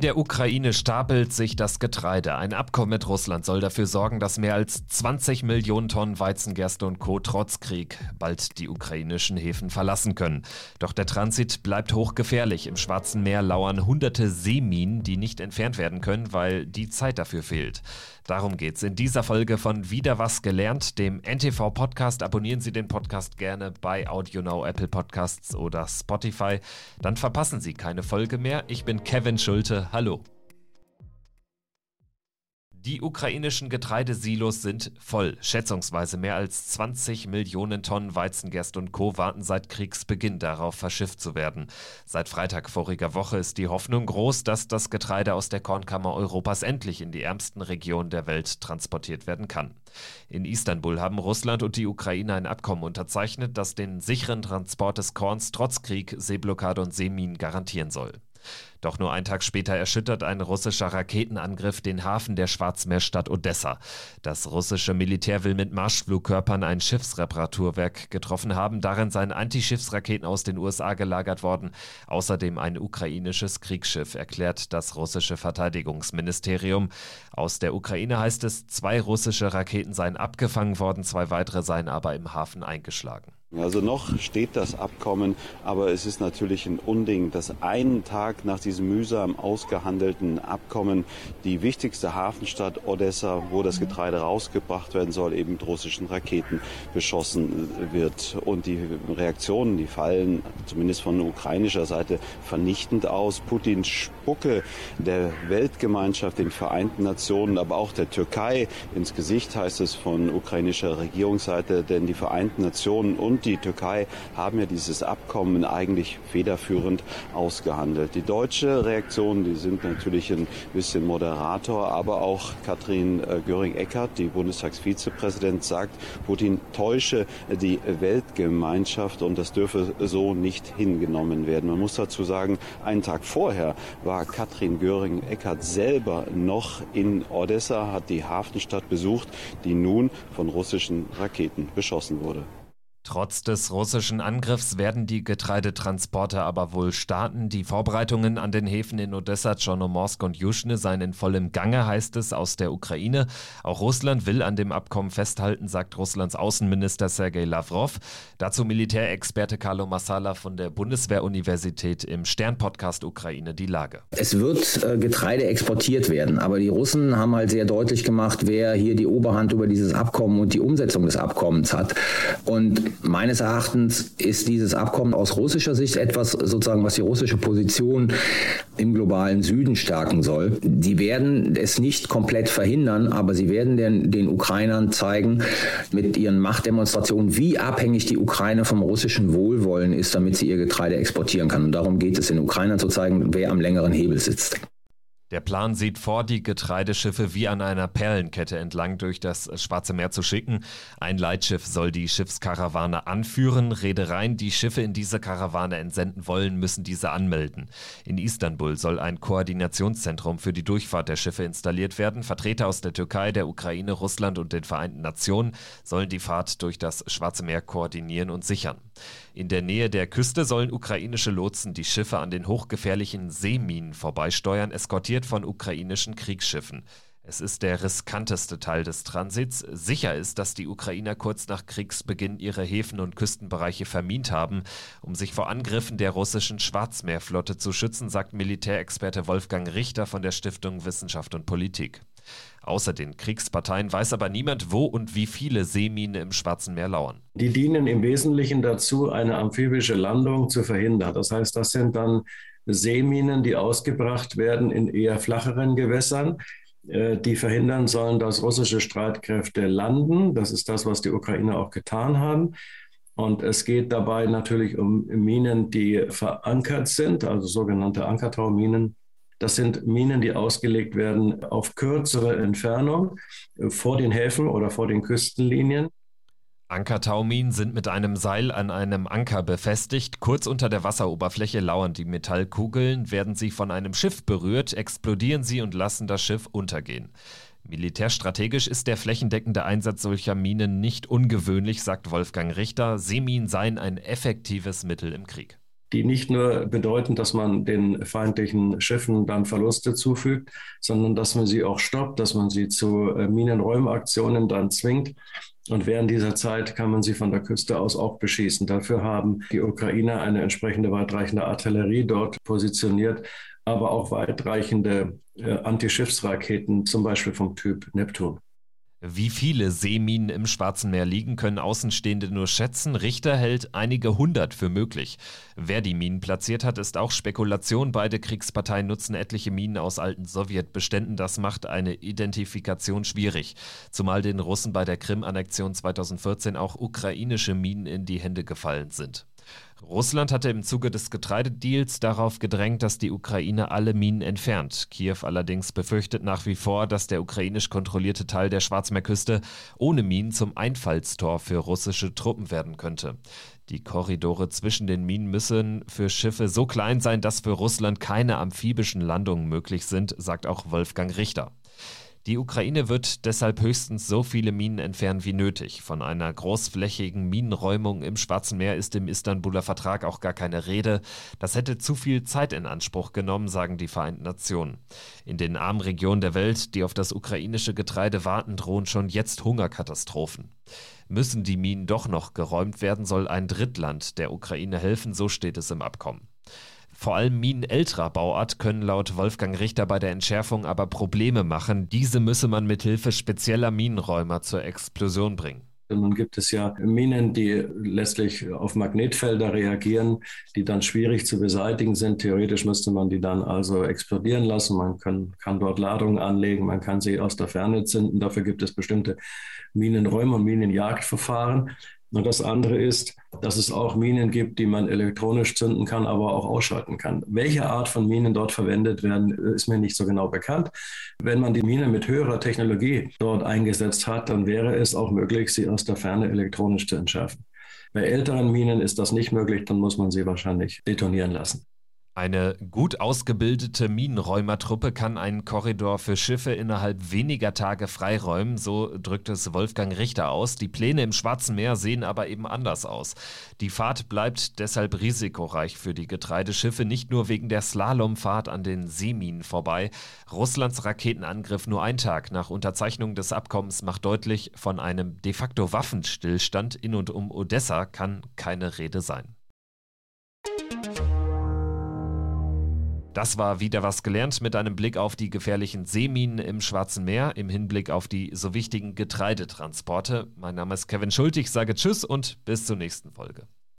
In der Ukraine stapelt sich das Getreide. Ein Abkommen mit Russland soll dafür sorgen, dass mehr als 20 Millionen Tonnen Weizengerste und Co. trotz Krieg bald die ukrainischen Häfen verlassen können. Doch der Transit bleibt hochgefährlich. Im Schwarzen Meer lauern hunderte Seeminen, die nicht entfernt werden können, weil die Zeit dafür fehlt. Darum geht's in dieser Folge von Wieder was gelernt, dem NTV Podcast. Abonnieren Sie den Podcast gerne bei AudioNow, Apple Podcasts oder Spotify. Dann verpassen Sie keine Folge mehr. Ich bin Kevin Schulte. Hallo. Die ukrainischen Getreidesilos sind voll. Schätzungsweise mehr als 20 Millionen Tonnen Weizengerst und Co. warten seit Kriegsbeginn darauf, verschifft zu werden. Seit Freitag voriger Woche ist die Hoffnung groß, dass das Getreide aus der Kornkammer Europas endlich in die ärmsten Regionen der Welt transportiert werden kann. In Istanbul haben Russland und die Ukraine ein Abkommen unterzeichnet, das den sicheren Transport des Korns trotz Krieg, Seeblockade und Seeminen garantieren soll. Doch nur einen Tag später erschüttert ein russischer Raketenangriff den Hafen der Schwarzmeerstadt Odessa. Das russische Militär will mit Marschflugkörpern ein Schiffsreparaturwerk getroffen haben. Darin seien Antischiffsraketen aus den USA gelagert worden. Außerdem ein ukrainisches Kriegsschiff, erklärt das russische Verteidigungsministerium. Aus der Ukraine heißt es, zwei russische Raketen seien abgefangen worden, zwei weitere seien aber im Hafen eingeschlagen. Also noch steht das Abkommen, aber es ist natürlich ein Unding, dass einen Tag nach diesem mühsam ausgehandelten Abkommen die wichtigste Hafenstadt Odessa, wo das Getreide rausgebracht werden soll, eben mit russischen Raketen beschossen wird. Und die Reaktionen, die fallen zumindest von ukrainischer Seite vernichtend aus. Putins Spucke der Weltgemeinschaft, den Vereinten Nationen, aber auch der Türkei ins Gesicht heißt es von ukrainischer Regierungsseite, denn die Vereinten Nationen und und die Türkei haben ja dieses Abkommen eigentlich federführend ausgehandelt. Die deutsche Reaktion, die sind natürlich ein bisschen Moderator, aber auch Katrin äh, Göring-Eckardt, die Bundestagsvizepräsident, sagt, Putin täusche die Weltgemeinschaft und das dürfe so nicht hingenommen werden. Man muss dazu sagen, einen Tag vorher war Katrin Göring-Eckardt selber noch in Odessa, hat die Hafenstadt besucht, die nun von russischen Raketen beschossen wurde. Trotz des russischen Angriffs werden die Getreidetransporte aber wohl starten. Die Vorbereitungen an den Häfen in Odessa, Tschernomorsk und Juschne seien in vollem Gange, heißt es aus der Ukraine. Auch Russland will an dem Abkommen festhalten, sagt Russlands Außenminister Sergei Lavrov. Dazu Militärexperte Carlo Massala von der Bundeswehruniversität im Stern-Podcast Ukraine die Lage. Es wird äh, Getreide exportiert werden, aber die Russen haben halt sehr deutlich gemacht, wer hier die Oberhand über dieses Abkommen und die Umsetzung des Abkommens hat. Und meines Erachtens ist dieses Abkommen aus russischer Sicht etwas, sozusagen, was die russische Position im globalen Süden stärken soll. Die werden es nicht komplett verhindern, aber sie werden den, den Ukrainern zeigen mit ihren Machtdemonstrationen, wie abhängig die Ukraine vom russischen Wohlwollen ist, damit sie ihr Getreide exportieren kann. Und darum geht es den Ukrainern zu zeigen, wer am längeren Hebel sitzt. Der Plan sieht vor, die Getreideschiffe wie an einer Perlenkette entlang durch das Schwarze Meer zu schicken. Ein Leitschiff soll die Schiffskarawane anführen. Reedereien, die Schiffe in diese Karawane entsenden wollen, müssen diese anmelden. In Istanbul soll ein Koordinationszentrum für die Durchfahrt der Schiffe installiert werden. Vertreter aus der Türkei, der Ukraine, Russland und den Vereinten Nationen sollen die Fahrt durch das Schwarze Meer koordinieren und sichern. In der Nähe der Küste sollen ukrainische Lotsen die Schiffe an den hochgefährlichen Seeminen vorbeisteuern, eskortiert von ukrainischen Kriegsschiffen. Es ist der riskanteste Teil des Transits. Sicher ist, dass die Ukrainer kurz nach Kriegsbeginn ihre Häfen und Küstenbereiche vermint haben, um sich vor Angriffen der russischen Schwarzmeerflotte zu schützen, sagt Militärexperte Wolfgang Richter von der Stiftung Wissenschaft und Politik. Außer den Kriegsparteien weiß aber niemand, wo und wie viele Seeminen im Schwarzen Meer lauern. Die dienen im Wesentlichen dazu, eine amphibische Landung zu verhindern. Das heißt, das sind dann Seeminen, die ausgebracht werden in eher flacheren Gewässern äh, die verhindern sollen, dass russische Streitkräfte landen. Das ist das, was die Ukrainer auch getan haben. Und es geht dabei natürlich um Minen, die verankert sind, also sogenannte Ankertauminen. Das sind Minen, die ausgelegt werden auf kürzere Entfernung äh, vor den Häfen oder vor den Küstenlinien. Ankertauminen sind mit einem Seil an einem Anker befestigt. Kurz unter der Wasseroberfläche lauern die Metallkugeln. Werden sie von einem Schiff berührt, explodieren sie und lassen das Schiff untergehen. Militärstrategisch ist der flächendeckende Einsatz solcher Minen nicht ungewöhnlich, sagt Wolfgang Richter. Seeminen seien ein effektives Mittel im Krieg. Die nicht nur bedeuten, dass man den feindlichen Schiffen dann Verluste zufügt, sondern dass man sie auch stoppt, dass man sie zu äh, Minenräumaktionen dann zwingt. Und während dieser Zeit kann man sie von der Küste aus auch beschießen. Dafür haben die Ukrainer eine entsprechende weitreichende Artillerie dort positioniert, aber auch weitreichende äh, Antischiffsraketen, zum Beispiel vom Typ Neptun. Wie viele Seeminen im Schwarzen Meer liegen, können Außenstehende nur schätzen. Richter hält einige hundert für möglich. Wer die Minen platziert hat, ist auch Spekulation. Beide Kriegsparteien nutzen etliche Minen aus alten Sowjetbeständen. Das macht eine Identifikation schwierig. Zumal den Russen bei der Krim-Annexion 2014 auch ukrainische Minen in die Hände gefallen sind. Russland hatte im Zuge des Getreidedeals darauf gedrängt, dass die Ukraine alle Minen entfernt. Kiew allerdings befürchtet nach wie vor, dass der ukrainisch kontrollierte Teil der Schwarzmeerküste ohne Minen zum Einfallstor für russische Truppen werden könnte. Die Korridore zwischen den Minen müssen für Schiffe so klein sein, dass für Russland keine amphibischen Landungen möglich sind, sagt auch Wolfgang Richter. Die Ukraine wird deshalb höchstens so viele Minen entfernen wie nötig. Von einer großflächigen Minenräumung im Schwarzen Meer ist im Istanbuler Vertrag auch gar keine Rede. Das hätte zu viel Zeit in Anspruch genommen, sagen die Vereinten Nationen. In den armen Regionen der Welt, die auf das ukrainische Getreide warten, drohen schon jetzt Hungerkatastrophen. Müssen die Minen doch noch geräumt werden, soll ein Drittland der Ukraine helfen, so steht es im Abkommen. Vor allem Minen älterer Bauart können laut Wolfgang Richter bei der Entschärfung aber Probleme machen. Diese müsse man mit Hilfe spezieller Minenräumer zur Explosion bringen. Nun gibt es ja Minen, die letztlich auf Magnetfelder reagieren, die dann schwierig zu beseitigen sind. Theoretisch müsste man die dann also explodieren lassen. Man kann, kann dort Ladungen anlegen, man kann sie aus der Ferne zünden. Dafür gibt es bestimmte Minenräume und Minenjagdverfahren. Und das andere ist, dass es auch Minen gibt, die man elektronisch zünden kann, aber auch ausschalten kann. Welche Art von Minen dort verwendet werden, ist mir nicht so genau bekannt. Wenn man die Mine mit höherer Technologie dort eingesetzt hat, dann wäre es auch möglich, sie aus der Ferne elektronisch zu entschärfen. Bei älteren Minen ist das nicht möglich, dann muss man sie wahrscheinlich detonieren lassen. Eine gut ausgebildete Minenräumertruppe kann einen Korridor für Schiffe innerhalb weniger Tage freiräumen, so drückt es Wolfgang Richter aus. Die Pläne im Schwarzen Meer sehen aber eben anders aus. Die Fahrt bleibt deshalb risikoreich für die Getreideschiffe, nicht nur wegen der Slalomfahrt an den Seeminen vorbei. Russlands Raketenangriff nur ein Tag nach Unterzeichnung des Abkommens macht deutlich, von einem de facto Waffenstillstand in und um Odessa kann keine Rede sein. Das war wieder was gelernt mit einem Blick auf die gefährlichen Seeminen im Schwarzen Meer im Hinblick auf die so wichtigen Getreidetransporte. Mein Name ist Kevin Schultig, sage Tschüss und bis zur nächsten Folge.